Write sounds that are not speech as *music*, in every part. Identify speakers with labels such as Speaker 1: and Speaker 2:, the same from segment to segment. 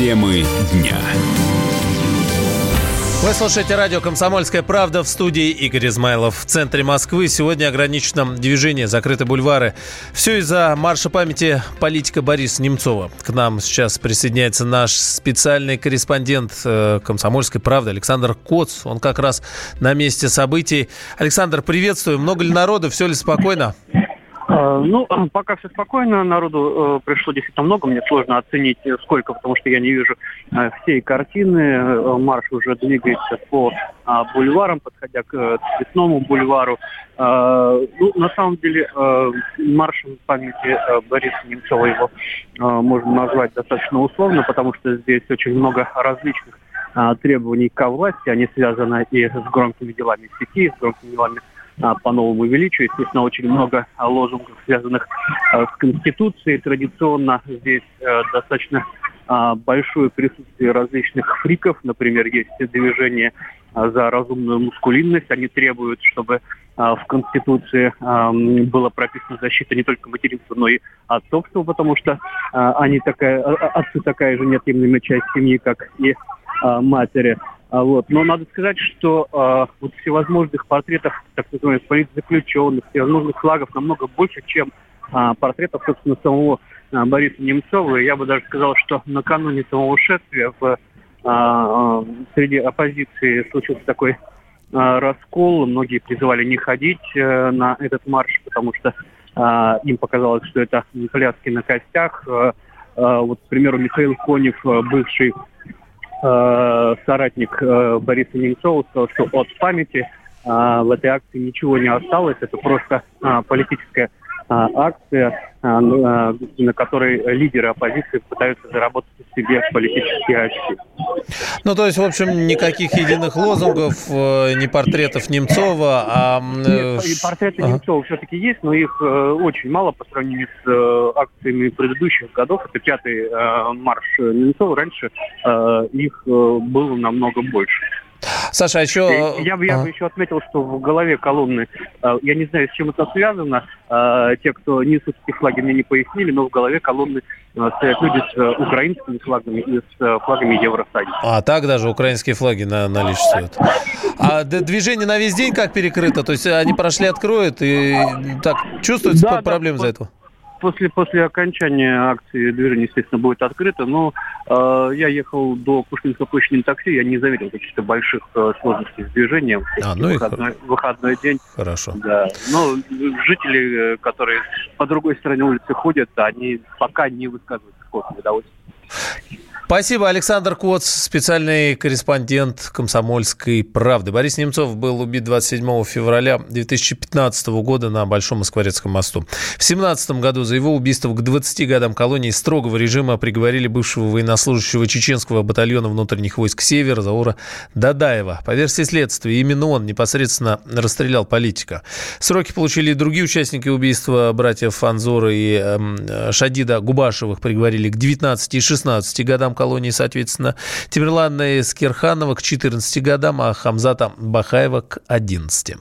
Speaker 1: Темы дня.
Speaker 2: Вы слушаете радио «Комсомольская правда» в студии Игорь Измайлов. В центре Москвы сегодня ограничено движение, закрыты бульвары. Все из-за марша памяти политика Бориса Немцова. К нам сейчас присоединяется наш специальный корреспондент э, «Комсомольской правды» Александр Коц. Он как раз на месте событий. Александр, приветствую. Много ли народу? Все ли спокойно?
Speaker 3: А, ну, пока все спокойно, народу э, пришло действительно много, мне сложно оценить э, сколько, потому что я не вижу э, всей картины. Марш уже двигается по а, бульварам, подходя к Цветному бульвару. А, ну, на самом деле, маршем памяти Бориса Немцова его можно назвать достаточно условно, потому что здесь очень много различных требований к власти, они связаны и с громкими делами сети, с громкими делами а, по новому величию. Естественно, очень много лозунгов, связанных а, с Конституцией. Традиционно здесь а, достаточно большое присутствие различных фриков. Например, есть движение за разумную мускулинность. Они требуют, чтобы в Конституции была прописана защита не только материнства, но и отцовства, потому что они такая, отцы такая же неотъемлемая часть семьи, как и матери. А, вот. Но надо сказать, что э, вот всевозможных портретов, так называемых политзаключенных, всевозможных флагов намного больше, чем э, портретов, собственно, самого э, Бориса Немцова. И я бы даже сказал, что накануне самого шествия в, э, среди оппозиции случился такой э, раскол. Многие призывали не ходить э, на этот марш, потому что э, им показалось, что это пляски на костях. Э, э, вот, к примеру, Михаил Конев, бывший э, соратник э, Бориса Немцова сказал, что от памяти э, в этой акции ничего не осталось. Это просто э, политическая акция, э, ну, э, на которой лидеры оппозиции пытаются заработать себе политические очки.
Speaker 2: Ну, то есть, в общем, никаких единых лозунгов, э, ни портретов Немцова, а...
Speaker 3: Э, Нет, и портреты ага. Немцова все-таки есть, но их э, очень мало по сравнению с акциями предыдущих годов. Это пятый марш Немцова. Раньше их было намного больше.
Speaker 2: Саша, а еще...
Speaker 3: Я, я а? бы еще отметил, что в голове колонны, э, я не знаю, с чем это связано, э, те, кто несут эти флаги, мне не пояснили, но в голове колонны э, стоят люди с украинскими флагами и с флагами Евросоюза.
Speaker 2: А, так даже украинские флаги на, наличествуют. А движение на весь день как перекрыто? То есть они прошли, откроют, и так чувствуется да, проблема да, из-за этого?
Speaker 3: После, после окончания акции движение, естественно, будет открыто. Но э, я ехал до Пушкинской площади на такси, я не заметил каких-то больших э, сложностей с движением. А, ну выходной, и... выходной день.
Speaker 2: Хорошо.
Speaker 3: Да. Но жители, э, которые по другой стороне улицы ходят, они пока не высказывают какого-то недовольства.
Speaker 2: Спасибо, Александр Коц, специальный корреспондент «Комсомольской правды». Борис Немцов был убит 27 февраля 2015 года на Большом Москворецком мосту. В 2017 году за его убийство к 20 годам колонии строгого режима приговорили бывшего военнослужащего чеченского батальона внутренних войск «Север» Заура Дадаева. По версии следствия, именно он непосредственно расстрелял политика. Сроки получили и другие участники убийства братьев Анзора и э, Шадида Губашевых приговорили к 19 и 16 годам колонии, соответственно, Тимирлана Скирханова к 14 годам, а Хамзата Бахаева к 11.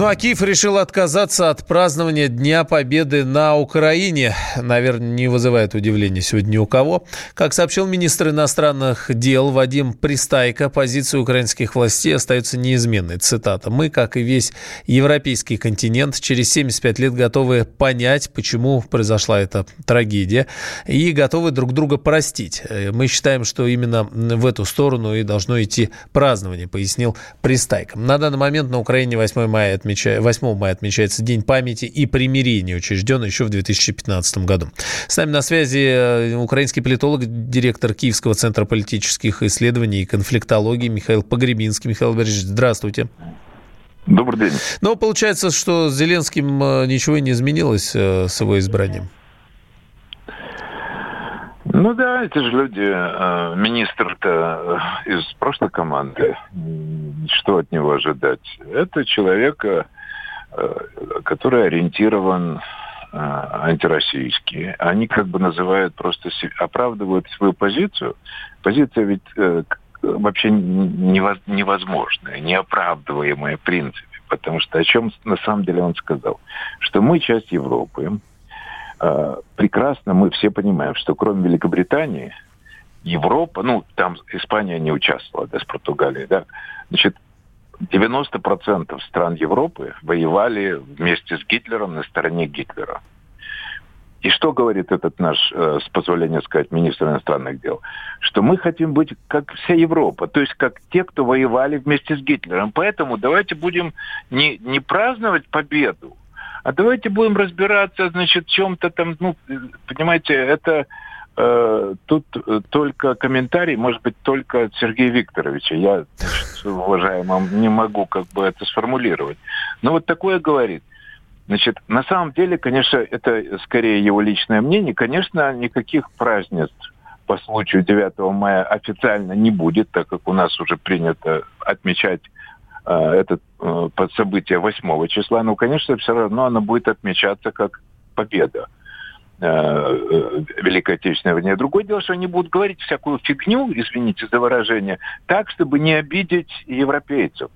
Speaker 2: Ну а Киев решил отказаться от празднования Дня Победы на Украине. Наверное, не вызывает удивления сегодня ни у кого. Как сообщил министр иностранных дел Вадим Пристайко, позиция украинских властей остается неизменной. Цитата. «Мы, как и весь европейский континент, через 75 лет готовы понять, почему произошла эта трагедия, и готовы друг друга простить. Мы считаем, что именно в эту сторону и должно идти празднование», пояснил Пристайко. На данный момент на Украине 8 мая отмечает, 8 мая отмечается День памяти и примирения, учрежден еще в 2015 году. С нами на связи э, украинский политолог, директор Киевского центра политических исследований и конфликтологии Михаил Погребинский. Михаил Борисович, здравствуйте.
Speaker 4: Добрый день.
Speaker 2: Но получается, что с Зеленским э, ничего не изменилось э, с его избранием.
Speaker 4: Ну да, эти же люди, министр-то из прошлой команды, что от него ожидать? Это человек, э, который ориентирован антироссийские. Они как бы называют просто, оправдывают свою позицию. Позиция ведь вообще невозможная, неоправдываемая в принципе. Потому что о чем на самом деле он сказал? Что мы часть Европы, э, прекрасно мы все понимаем, что кроме Великобритании, Европа, ну, там Испания не участвовала, да, с Португалией, да, значит, 90% стран Европы воевали вместе с Гитлером на стороне Гитлера. И что говорит этот наш, э, с позволения сказать, министр иностранных дел? Что мы хотим быть как вся Европа, то есть как те, кто воевали вместе с Гитлером. Поэтому давайте будем не, не праздновать победу, а давайте будем разбираться, значит, в чем-то там, ну, понимаете, это э, тут только комментарий, может быть, только от Сергея Викторовича. Я, уважаемым, не могу как бы это сформулировать. Но вот такое говорит. Значит, на самом деле, конечно, это скорее его личное мнение. Конечно, никаких празднеств по случаю 9 мая официально не будет, так как у нас уже принято отмечать э, это э, событие 8 числа. Но, конечно, все равно оно будет отмечаться как победа э, э, Великой Отечественной войны. Другое дело, что они будут говорить всякую фигню, извините за выражение, так, чтобы не обидеть европейцев.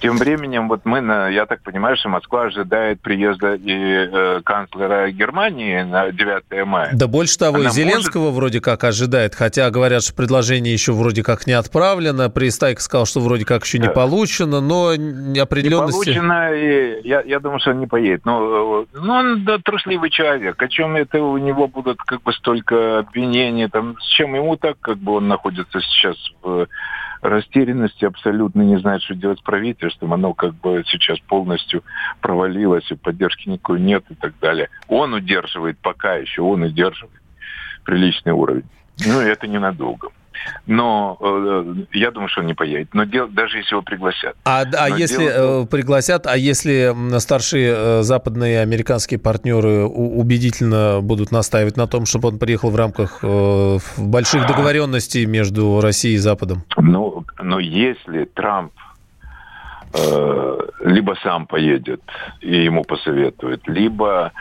Speaker 4: Тем временем, вот мы, на, я так понимаю, что Москва ожидает приезда и э, канцлера Германии на 9 мая.
Speaker 2: Да больше того, Она и Зеленского может... вроде как ожидает, хотя говорят, что предложение еще вроде как не отправлено. Пристайк сказал, что вроде как еще не получено, но определенности...
Speaker 4: Не получено, и я, я думаю, что он не поедет. Но, э, но он да, трусливый человек. О чем это у него будут как бы столько обвинений, там, с чем ему так, как бы он находится сейчас в растерянности абсолютно не знает, что делать с правительством. Оно как бы сейчас полностью провалилось, и поддержки никакой нет и так далее. Он удерживает, пока еще он удерживает приличный уровень. Ну, и это ненадолго. Но э, я думаю, что он не поедет. Но дел, даже если его пригласят.
Speaker 2: А, а если дело... Э, пригласят, а если старшие э, западные американские партнеры убедительно будут настаивать на том, чтобы он приехал в рамках э, больших договоренностей между Россией и Западом?
Speaker 4: Ну, но если Трамп либо сам поедет и ему посоветуют, либо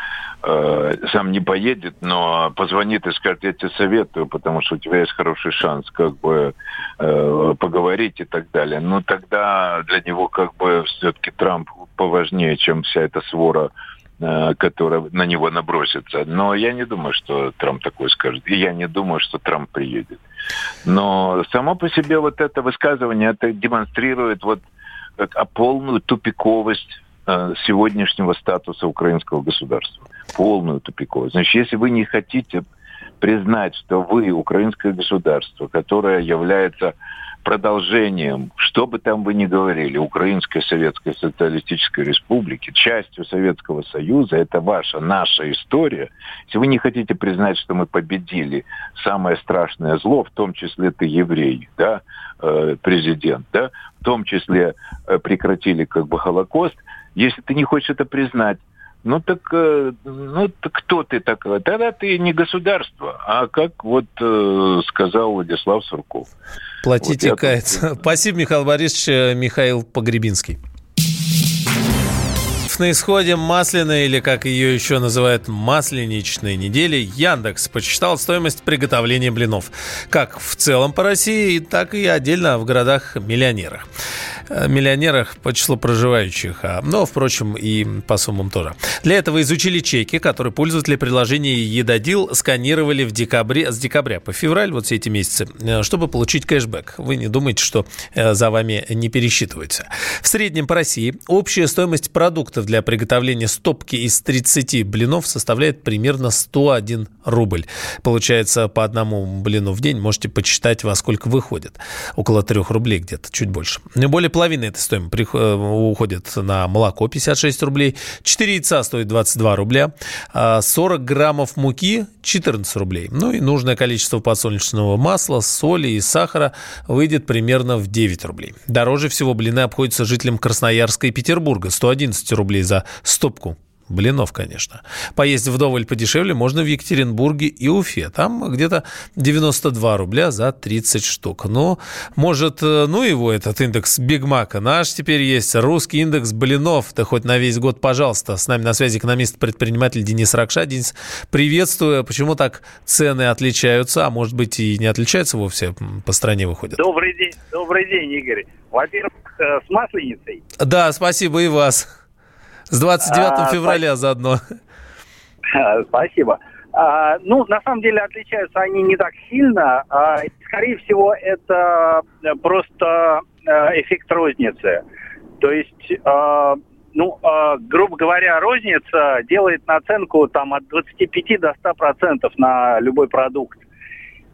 Speaker 4: э, сам не поедет, но позвонит и скажет, я тебе советую, потому что у тебя есть хороший шанс как бы э, поговорить и так далее. Но тогда для него как бы все-таки Трамп поважнее, чем вся эта свора э, которая на него набросится. Но я не думаю, что Трамп такое скажет. И я не думаю, что Трамп приедет. Но само по себе вот это высказывание, это демонстрирует вот как, полную тупиковость э, сегодняшнего статуса украинского государства полную тупиковость. Значит, если вы не хотите признать, что вы украинское государство, которое является продолжением, что бы там вы ни говорили, Украинской Советской Социалистической Республики, частью Советского Союза, это ваша, наша история. Если вы не хотите признать, что мы победили самое страшное зло, в том числе ты еврей, да, э, президент, да, в том числе э, прекратили как бы Холокост, если ты не хочешь это признать, ну так, э, ну так кто ты такой? Тогда ты не государство, а как вот э, сказал Владислав Сурков.
Speaker 2: Платите вот каяться. Спасибо, Михаил Борисович. Михаил Погребинский на исходе масляной, или как ее еще называют, масленичной недели, Яндекс посчитал стоимость приготовления блинов. Как в целом по России, так и отдельно в городах-миллионерах. Э, миллионерах по числу проживающих, а, но, впрочем, и по суммам тоже. Для этого изучили чеки, которые пользователи приложения «Едодил» сканировали в декабре, с декабря по февраль, вот все эти месяцы, э, чтобы получить кэшбэк. Вы не думаете, что э, за вами не пересчитывается. В среднем по России общая стоимость продуктов для приготовления стопки из 30 блинов составляет примерно 101 рубль. Получается, по одному блину в день можете почитать, во сколько выходит. Около 3 рублей где-то, чуть больше. Более половины этой стоимости э, уходит на молоко 56 рублей, 4 яйца стоит 22 рубля, 40 а граммов муки 14 рублей. Ну и нужное количество подсолнечного масла, соли и сахара выйдет примерно в 9 рублей. Дороже всего блины обходятся жителям Красноярска и Петербурга 111 рублей за стопку Блинов, конечно. Поесть вдоволь подешевле можно в Екатеринбурге и Уфе. Там где-то 92 рубля за 30 штук. Но, может, э, ну его этот индекс Бигмака. Наш теперь есть русский индекс блинов. Да хоть на весь год, пожалуйста. С нами на связи экономист-предприниматель Денис Ракша. Денис, приветствую. Почему так цены отличаются? А может быть и не отличаются вовсе по стране выходят?
Speaker 1: Добрый день, добрый день, Игорь. Во-первых, э, с Масленицей.
Speaker 2: Да, спасибо и вас. С 29 а, февраля заодно. *laughs*
Speaker 1: Спасибо. А, ну, на самом деле отличаются они не так сильно. А, скорее всего, это просто а, эффект розницы. То есть, а, ну, а, грубо говоря, розница делает наценку там от 25 до 100 процентов на любой продукт.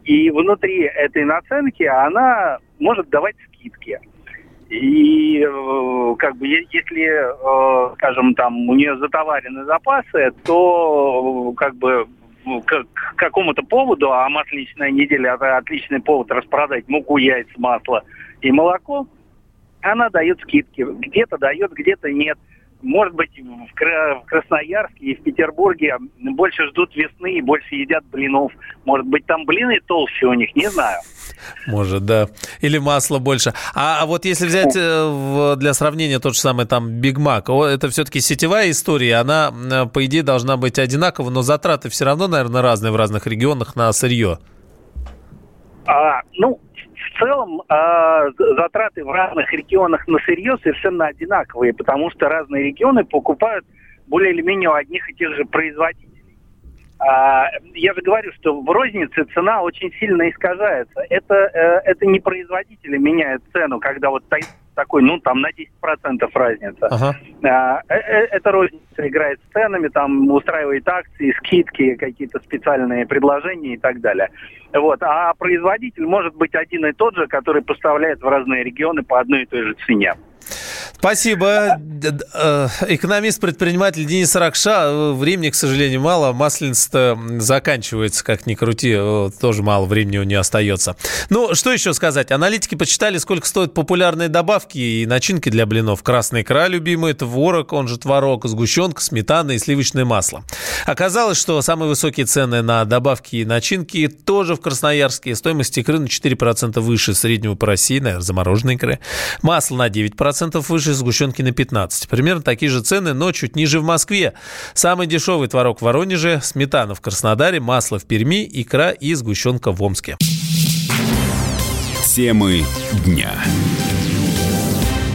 Speaker 1: И внутри этой наценки она может давать скидки. И э, как бы если, э, скажем, там у нее затоварены запасы, то э, как бы к, к какому-то поводу, а масленичная неделя это отличный повод распродать муку, яйца, масло и молоко, она дает скидки. Где-то дает, где-то нет. Может быть, в Красноярске и в Петербурге больше ждут весны и больше едят блинов. Может быть, там блины толще у них, не знаю.
Speaker 2: Может, да. Или масло больше. А, а вот если взять э, для сравнения тот же самый там Биг Мак, это все-таки сетевая история, она, э, по идее, должна быть одинакова, но затраты все равно, наверное, разные в разных регионах на сырье.
Speaker 1: А, ну, целом э, затраты в разных регионах на сырье совершенно одинаковые, потому что разные регионы покупают более или менее у одних и тех же производителей. А, я же говорю, что в рознице цена очень сильно искажается. Это, э, это не производители меняют цену, когда вот такой, ну, там на 10% разница. Ага. А, э, э, это розница играет с ценами, там устраивает акции, скидки, какие-то специальные предложения и так далее. Вот. А производитель может быть один и тот же, который поставляет в разные регионы по одной и той же цене.
Speaker 2: Спасибо. Э, экономист-предприниматель Денис Ракша. Времени, к сожалению, мало. Масленица заканчивается, как ни крути. Тоже мало времени у нее остается. Ну, что еще сказать? Аналитики почитали, сколько стоят популярные добавки и начинки для блинов. Красная икра любимый, творог, он же творог, сгущенка, сметана и сливочное масло. Оказалось, что самые высокие цены на добавки и начинки тоже в Красноярске. Стоимость икры на 4% выше среднего по России, наверное, замороженной икры. Масло на 9% выше, сгущенки на 15. Примерно такие же цены, но чуть ниже в Москве. Самый дешевый творог в Воронеже, сметана в Краснодаре, масло в Перми, икра и сгущенка в Омске.
Speaker 5: Темы дня.